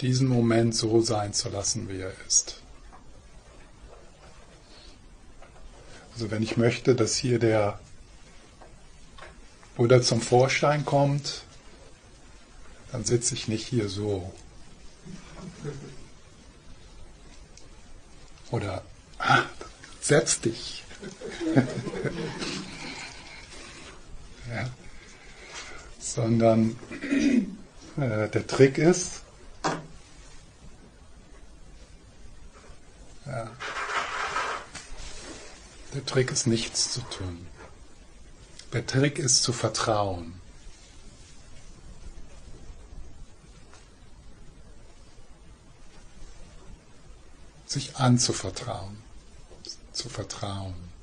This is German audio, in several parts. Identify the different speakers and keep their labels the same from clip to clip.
Speaker 1: diesen Moment so sein zu lassen, wie er ist. Also wenn ich möchte, dass hier der Buddha zum Vorschein kommt, dann sitze ich nicht hier so. Oder ah, setz dich. ja. Sondern äh, der Trick ist, ja, der Trick ist nichts zu tun. Der Trick ist zu vertrauen. Sich anzuvertrauen. Zu vertrauen.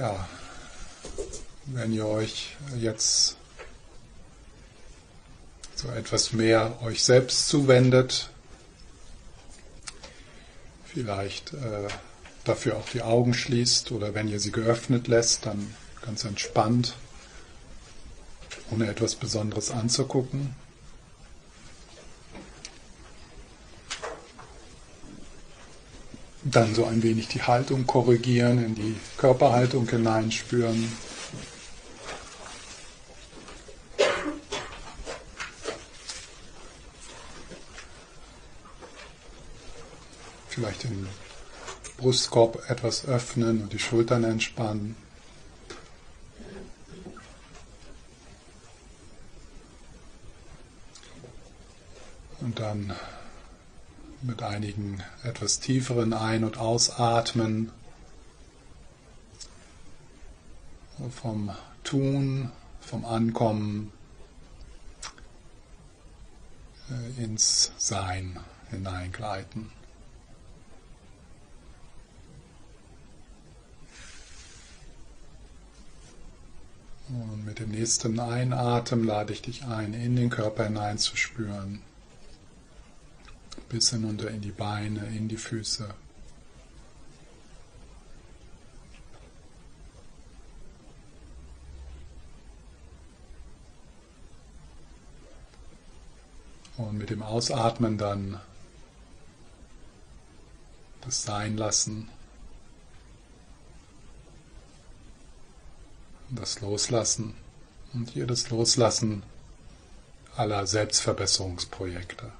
Speaker 1: Ja, wenn ihr euch jetzt so etwas mehr euch selbst zuwendet, vielleicht äh, dafür auch die Augen schließt oder wenn ihr sie geöffnet lässt, dann ganz entspannt, ohne etwas Besonderes anzugucken. Dann so ein wenig die Haltung korrigieren, in die Körperhaltung hineinspüren. Vielleicht den Brustkorb etwas öffnen und die Schultern entspannen. Und dann mit einigen etwas tieferen Ein- und Ausatmen vom Tun, vom Ankommen äh, ins Sein hineingleiten. Und mit dem nächsten Einatmen lade ich dich ein, in den Körper hineinzuspüren bis hinunter in die Beine, in die Füße. Und mit dem Ausatmen dann das Sein lassen, das Loslassen und hier das Loslassen aller Selbstverbesserungsprojekte.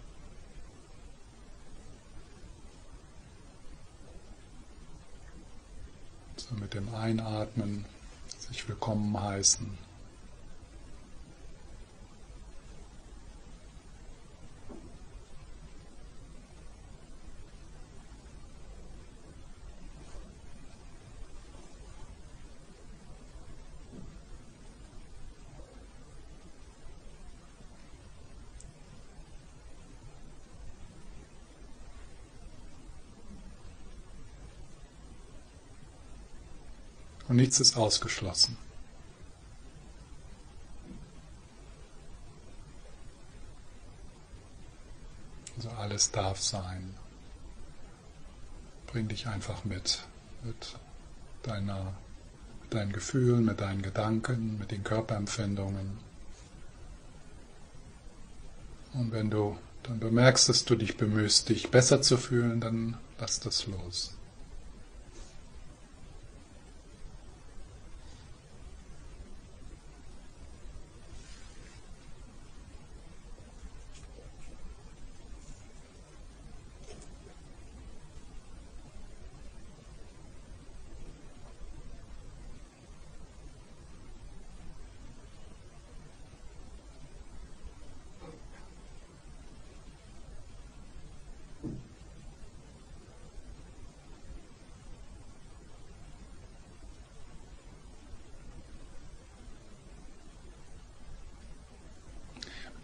Speaker 1: Mit dem Einatmen sich willkommen heißen. Nichts ist ausgeschlossen. Also alles darf sein. Bring dich einfach mit, mit deiner, mit deinen Gefühlen, mit deinen Gedanken, mit den Körperempfindungen. Und wenn du dann bemerkst, dass du dich bemühst, dich besser zu fühlen, dann lass das los.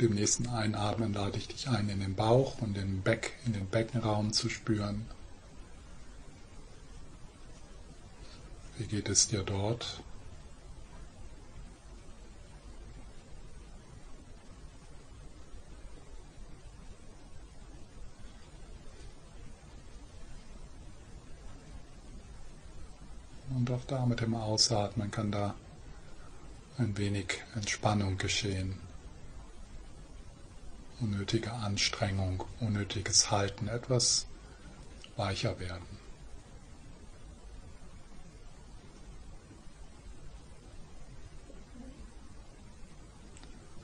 Speaker 1: dem nächsten Einatmen lade ich dich ein, in den Bauch und den Beck, in den Beckenraum zu spüren. Wie geht es dir dort? Und auch da mit dem Ausatmen kann da ein wenig Entspannung geschehen. Unnötige Anstrengung, unnötiges Halten, etwas weicher werden.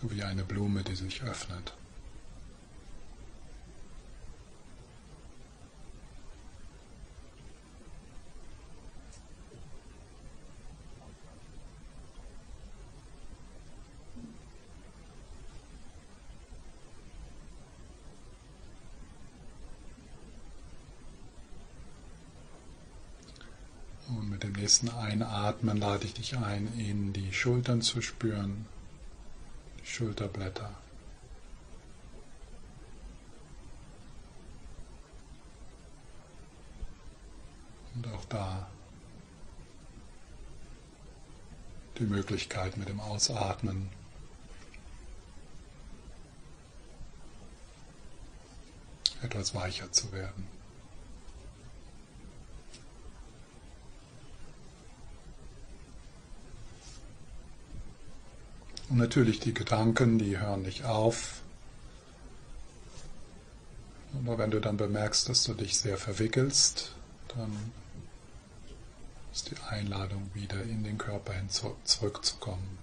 Speaker 1: Wie eine Blume, die sich öffnet. Nächsten Einatmen lade ich dich ein, in die Schultern zu spüren, die Schulterblätter. Und auch da die Möglichkeit mit dem Ausatmen etwas weicher zu werden. Und natürlich die Gedanken, die hören nicht auf. Aber wenn du dann bemerkst, dass du dich sehr verwickelst, dann ist die Einladung wieder in den Körper hin zurückzukommen.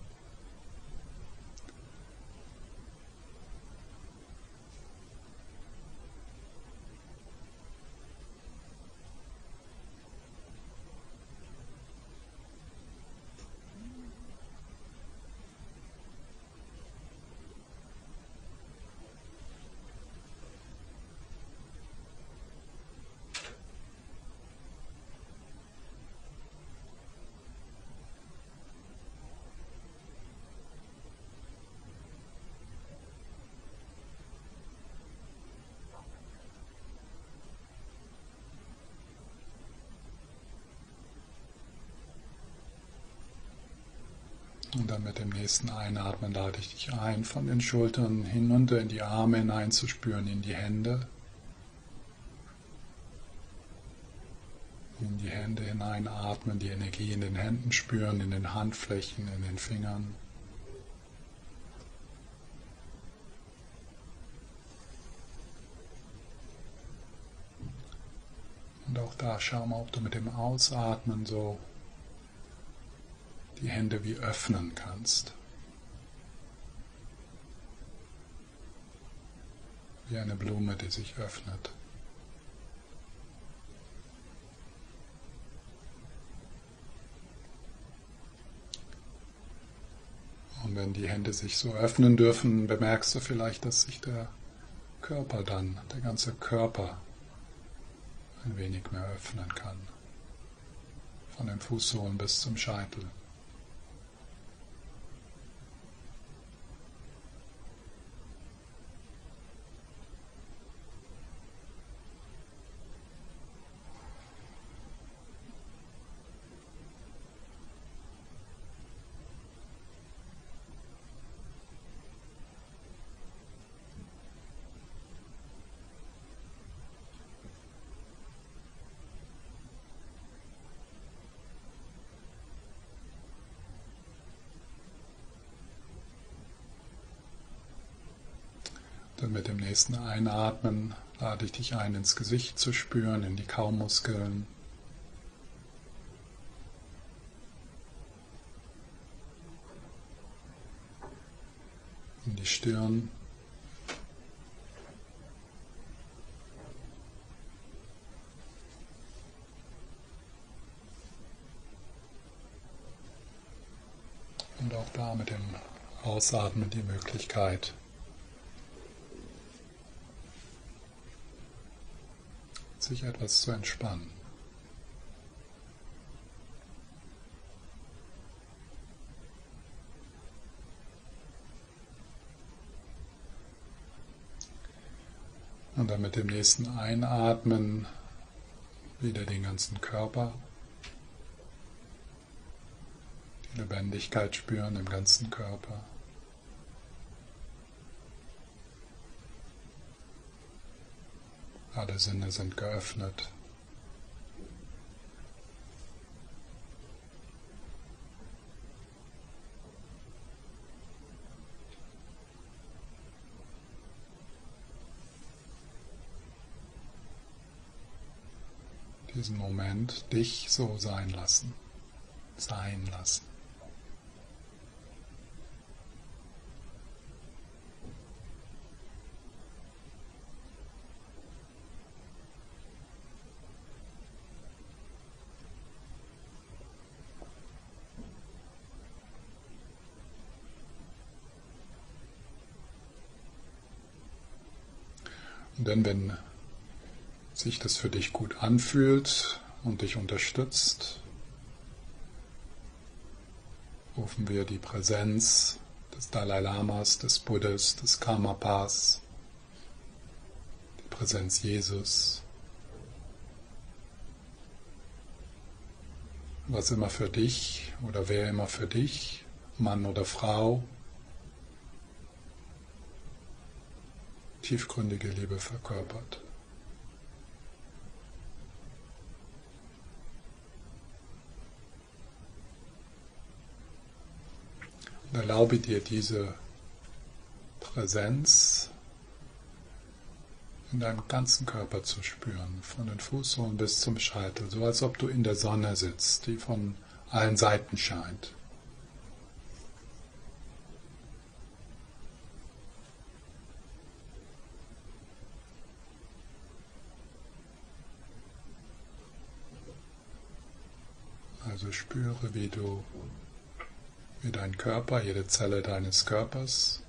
Speaker 1: Und dann mit dem nächsten Einatmen lade ich dich ein, von den Schultern hinunter in die Arme hineinzuspüren, in die Hände. In die Hände hineinatmen, die Energie in den Händen spüren, in den Handflächen, in den Fingern. Und auch da schau mal, ob du mit dem Ausatmen so die Hände wie öffnen kannst. Wie eine Blume, die sich öffnet. Und wenn die Hände sich so öffnen dürfen, bemerkst du vielleicht, dass sich der Körper dann, der ganze Körper ein wenig mehr öffnen kann. Von den Fußsohlen bis zum Scheitel. Dann mit dem nächsten Einatmen lade ich dich ein, ins Gesicht zu spüren, in die Kaumuskeln. In die Stirn. Und auch da mit dem Ausatmen die Möglichkeit, sich etwas zu entspannen. Und dann mit dem nächsten Einatmen wieder den ganzen Körper, die Lebendigkeit spüren im ganzen Körper. Alle Sinne sind geöffnet. Diesen Moment dich so sein lassen, sein lassen. Dann, wenn sich das für dich gut anfühlt und dich unterstützt, rufen wir die Präsenz des Dalai Lamas, des Buddhas, des Karmapas, die Präsenz Jesus, was immer für dich oder wer immer für dich, Mann oder Frau, tiefgründige Liebe verkörpert. Und erlaube dir diese Präsenz in deinem ganzen Körper zu spüren, von den Fußsohlen bis zum Scheitel, so als ob du in der Sonne sitzt, die von allen Seiten scheint. Spüre, wie du, wie dein Körper, jede Zelle deines Körpers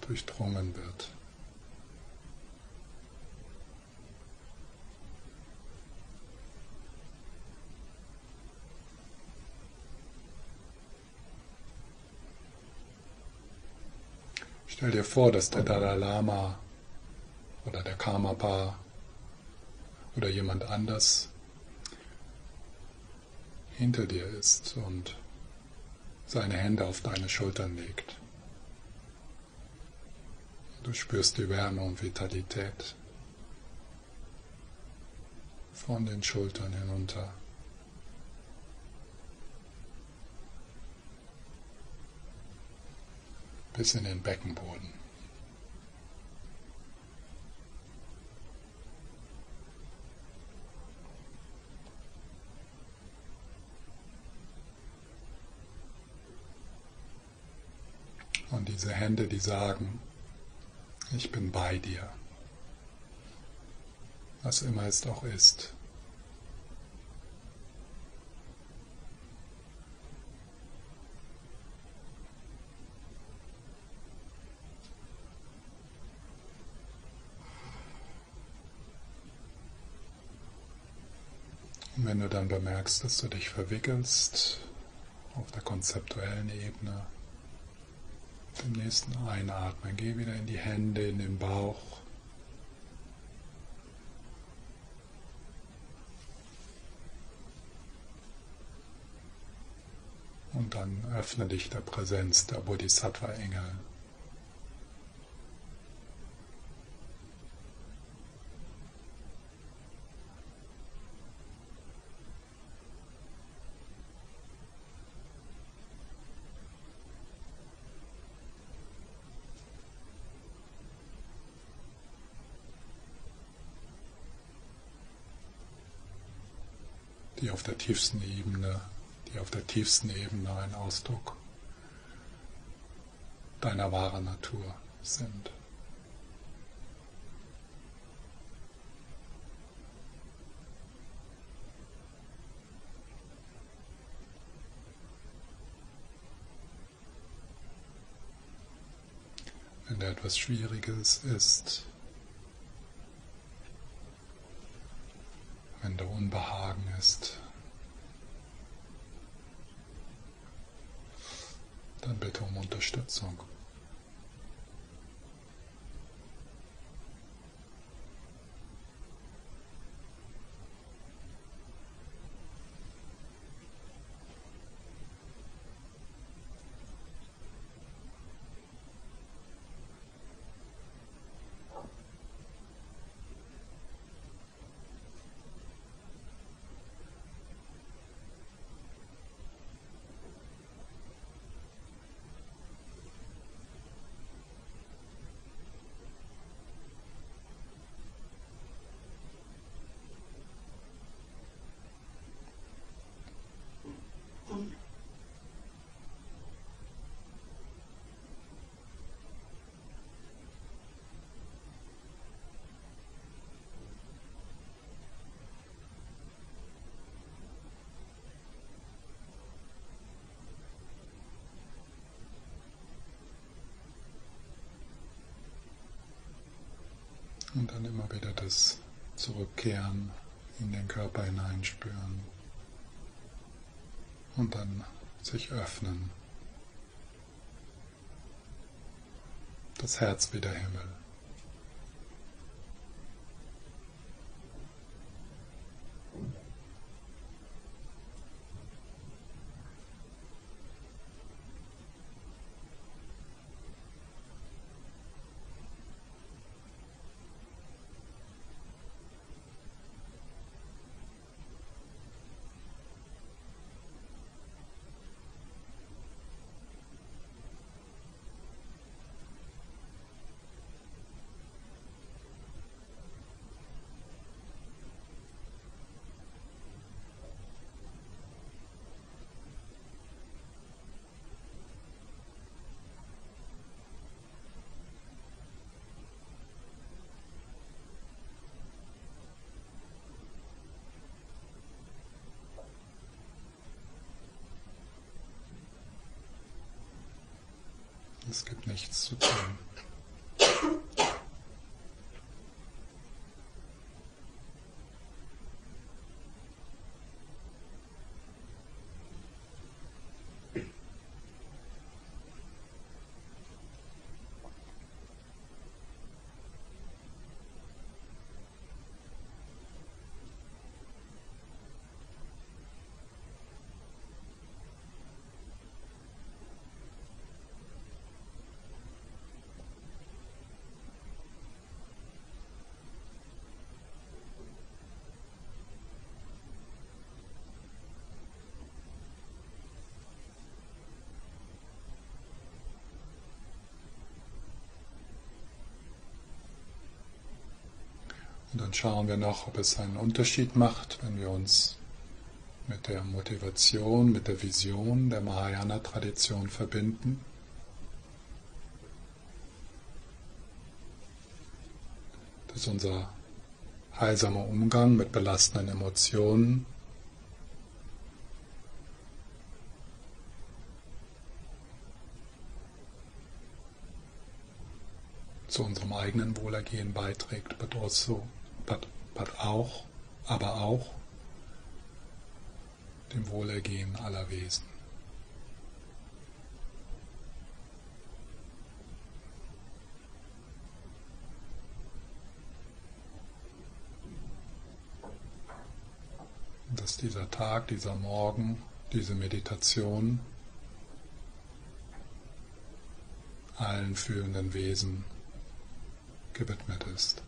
Speaker 1: durchdrungen wird. Stell dir vor, dass der Dalai Lama oder der Karmapa oder jemand anders hinter dir ist und seine Hände auf deine Schultern legt. Du spürst die Wärme und Vitalität von den Schultern hinunter. bis in den Beckenboden. Und diese Hände, die sagen, ich bin bei dir, was immer es auch ist. Und wenn du dann bemerkst, dass du dich verwickelst auf der konzeptuellen Ebene, dem nächsten Einatmen geh wieder in die Hände, in den Bauch. Und dann öffne dich der Präsenz der Bodhisattva-Engel. Die auf der tiefsten Ebene, die auf der tiefsten Ebene ein Ausdruck deiner wahren Natur sind. Wenn da etwas Schwieriges ist, wenn da Unbehagen ist, dann bitte um Unterstützung. Und dann immer wieder das Zurückkehren in den Körper hineinspüren. Und dann sich öffnen. Das Herz wie der Himmel. Es gibt nichts zu tun. Und dann schauen wir noch, ob es einen Unterschied macht, wenn wir uns mit der Motivation, mit der Vision der Mahayana-Tradition verbinden. Dass unser heilsamer Umgang mit belastenden Emotionen zu unserem eigenen Wohlergehen beiträgt, but also but, but auch, aber auch dem Wohlergehen aller Wesen. Dass dieser Tag, dieser Morgen, diese Meditation allen fühlenden Wesen gewidmet ist.